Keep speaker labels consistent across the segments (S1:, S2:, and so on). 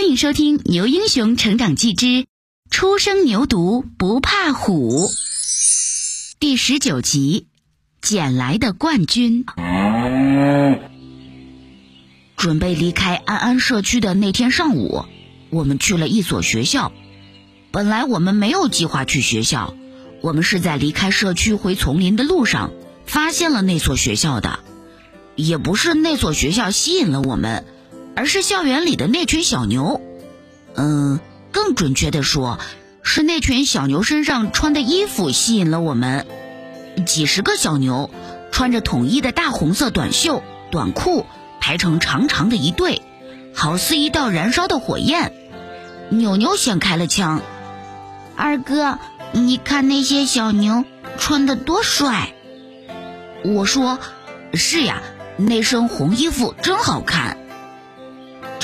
S1: 欢迎收听《牛英雄成长记之初生牛犊不怕虎》第十九集《捡来的冠军》。准备离开安安社区的那天上午，我们去了一所学校。本来我们没有计划去学校，我们是在离开社区回丛林的路上发现了那所学校的。也不是那所学校吸引了我们。而是校园里的那群小牛，嗯，更准确的说，是那群小牛身上穿的衣服吸引了我们。几十个小牛穿着统一的大红色短袖短裤，排成长长的一队，好似一道燃烧的火焰。牛牛先开了枪：“
S2: 二哥，你看那些小牛穿的多帅！”
S1: 我说：“是呀，那身红衣服真好看。”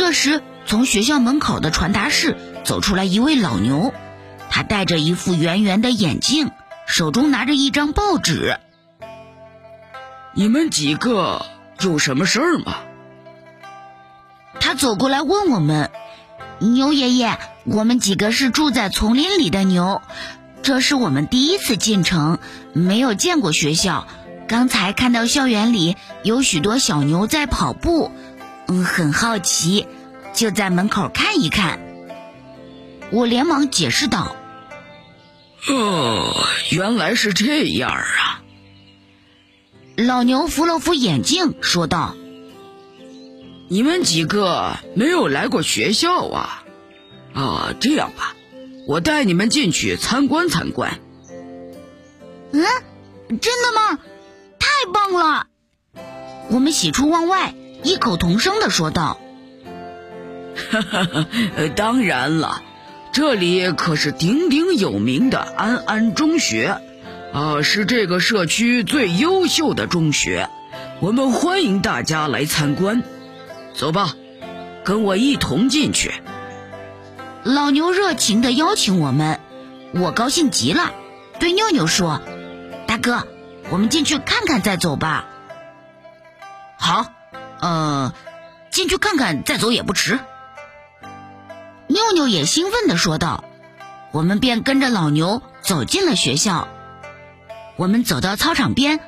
S1: 这时，从学校门口的传达室走出来一位老牛，他戴着一副圆圆的眼镜，手中拿着一张报纸。
S3: 你们几个有什么事儿吗？
S1: 他走过来问我们：“
S2: 牛爷爷，我们几个是住在丛林里的牛，这是我们第一次进城，没有见过学校。刚才看到校园里有许多小牛在跑步。”嗯，很好奇，就在门口看一看。
S1: 我连忙解释道：“
S3: 哦，原来是这样啊！”
S1: 老牛扶了扶眼镜，说道：“
S3: 你们几个没有来过学校啊？啊，这样吧，我带你们进去参观参观。”
S2: 嗯，真的吗？太棒了！
S1: 我们喜出望外。异口同声的说道：“
S3: 哈哈哈，当然了，这里可是鼎鼎有名的安安中学，啊，是这个社区最优秀的中学，我们欢迎大家来参观。走吧，跟我一同进去。”
S1: 老牛热情的邀请我们，我高兴极了，对妞妞说：“大哥，我们进去看看再走吧。”好。呃，进去看看再走也不迟。妞妞也兴奋地说道：“我们便跟着老牛走进了学校。我们走到操场边，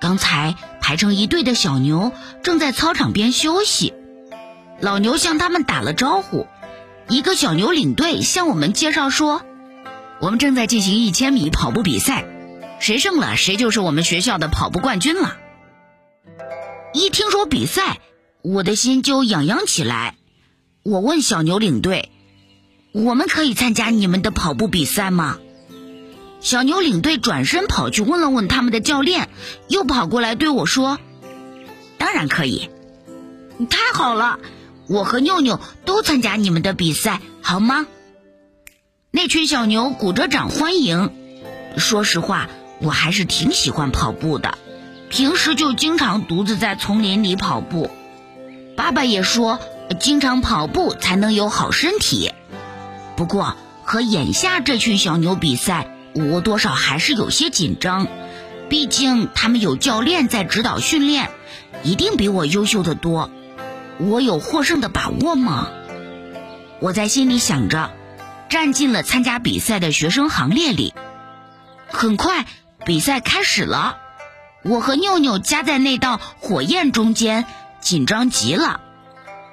S1: 刚才排成一队的小牛正在操场边休息。老牛向他们打了招呼。一个小牛领队向我们介绍说：我们正在进行一千米跑步比赛，谁胜了谁就是我们学校的跑步冠军了。”一听说比赛，我的心就痒痒起来。我问小牛领队：“我们可以参加你们的跑步比赛吗？”小牛领队转身跑去问了问他们的教练，又跑过来对我说：“当然可以，
S2: 太好了！我和妞妞都参加你们的比赛，好吗？”
S1: 那群小牛鼓着掌欢迎。说实话，我还是挺喜欢跑步的。平时就经常独自在丛林里跑步，爸爸也说，经常跑步才能有好身体。不过和眼下这群小牛比赛，我多少还是有些紧张，毕竟他们有教练在指导训练，一定比我优秀的多。我有获胜的把握吗？我在心里想着，站进了参加比赛的学生行列里。很快，比赛开始了。我和妞妞夹在那道火焰中间，紧张极了。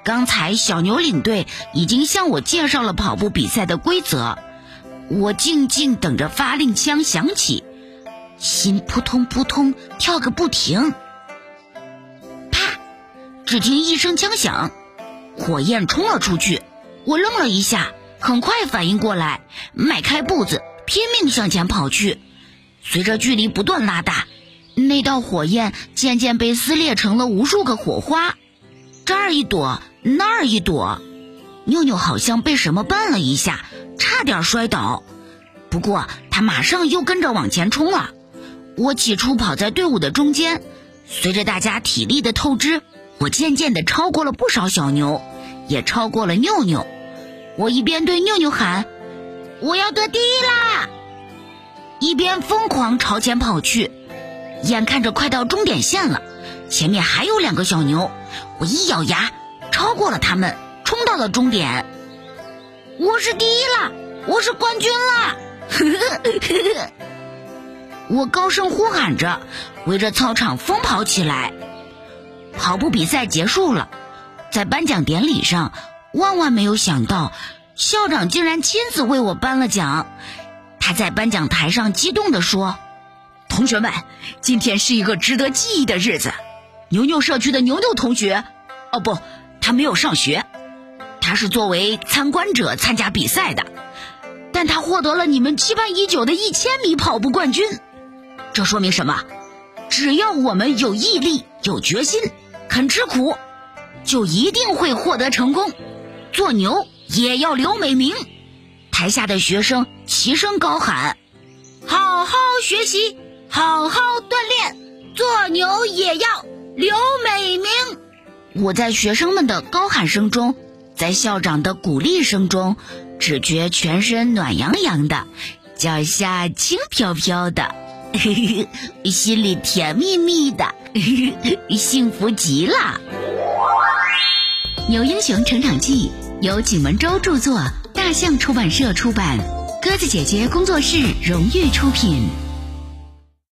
S1: 刚才小牛领队已经向我介绍了跑步比赛的规则，我静静等着发令枪响起，心扑通扑通跳个不停。啪！只听一声枪响，火焰冲了出去。我愣了一下，很快反应过来，迈开步子，拼命向前跑去。随着距离不断拉大。那道火焰渐渐被撕裂成了无数个火花，这儿一朵，那儿一朵。妞妞好像被什么绊了一下，差点摔倒。不过她马上又跟着往前冲了。我起初跑在队伍的中间，随着大家体力的透支，我渐渐地超过了不少小牛，也超过了妞妞。我一边对妞妞喊：“我要得第一啦！”一边疯狂朝前跑去。眼看着快到终点线了，前面还有两个小牛，我一咬牙超过了他们，冲到了终点。我是第一了，我是冠军了！我高声呼喊着，围着操场疯跑起来。跑步比赛结束了，在颁奖典礼上，万万没有想到，校长竟然亲自为我颁了奖。他在颁奖台上激动地说：“同学们，今天是一个值得记忆的日子。牛牛社区的牛牛同学，哦不，他没有上学，他是作为参观者参加比赛的，但他获得了你们期盼已久的一千米跑步冠军。这说明什么？只要我们有毅力、有决心、肯吃苦，就一定会获得成功。做牛也要留美名。”台下的学生齐声高喊：“好好学习，好好锻炼，做牛也要留美名！”我在学生们的高喊声中，在校长的鼓励声中，只觉全身暖洋洋的，脚下轻飘飘的，心里甜蜜蜜的，幸福极了。
S2: 《牛英雄成长记》由景文洲著作。大象出版社出版，鸽子姐姐工作室荣誉出品。